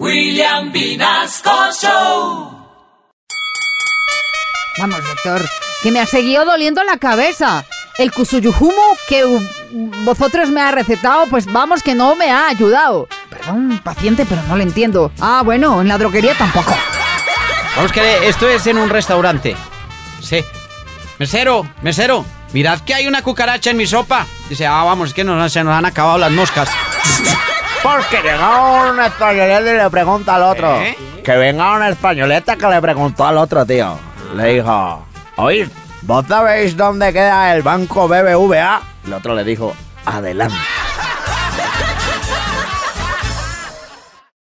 William Vinasco Show. Vamos, doctor, que me ha seguido doliendo la cabeza. El kusuyujumo que vosotros me ha recetado, pues vamos que no me ha ayudado. Perdón, paciente, pero no lo entiendo. Ah, bueno, en la droguería tampoco. Vamos que esto es en un restaurante. Sí. Mesero, mesero, mirad que hay una cucaracha en mi sopa. Dice, ah, vamos, es que nos, se nos han acabado las moscas. Porque llegó un españolete y le pregunta al otro. ¿Eh? Que venga una españoleta que le preguntó al otro, tío. Le dijo, oíd, ¿vos sabéis dónde queda el banco BBVA? El otro le dijo, adelante.